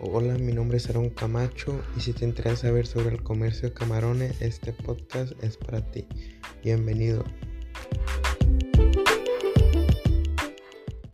Hola, mi nombre es Aaron Camacho y si te interesa saber sobre el comercio de camarones, este podcast es para ti. Bienvenido.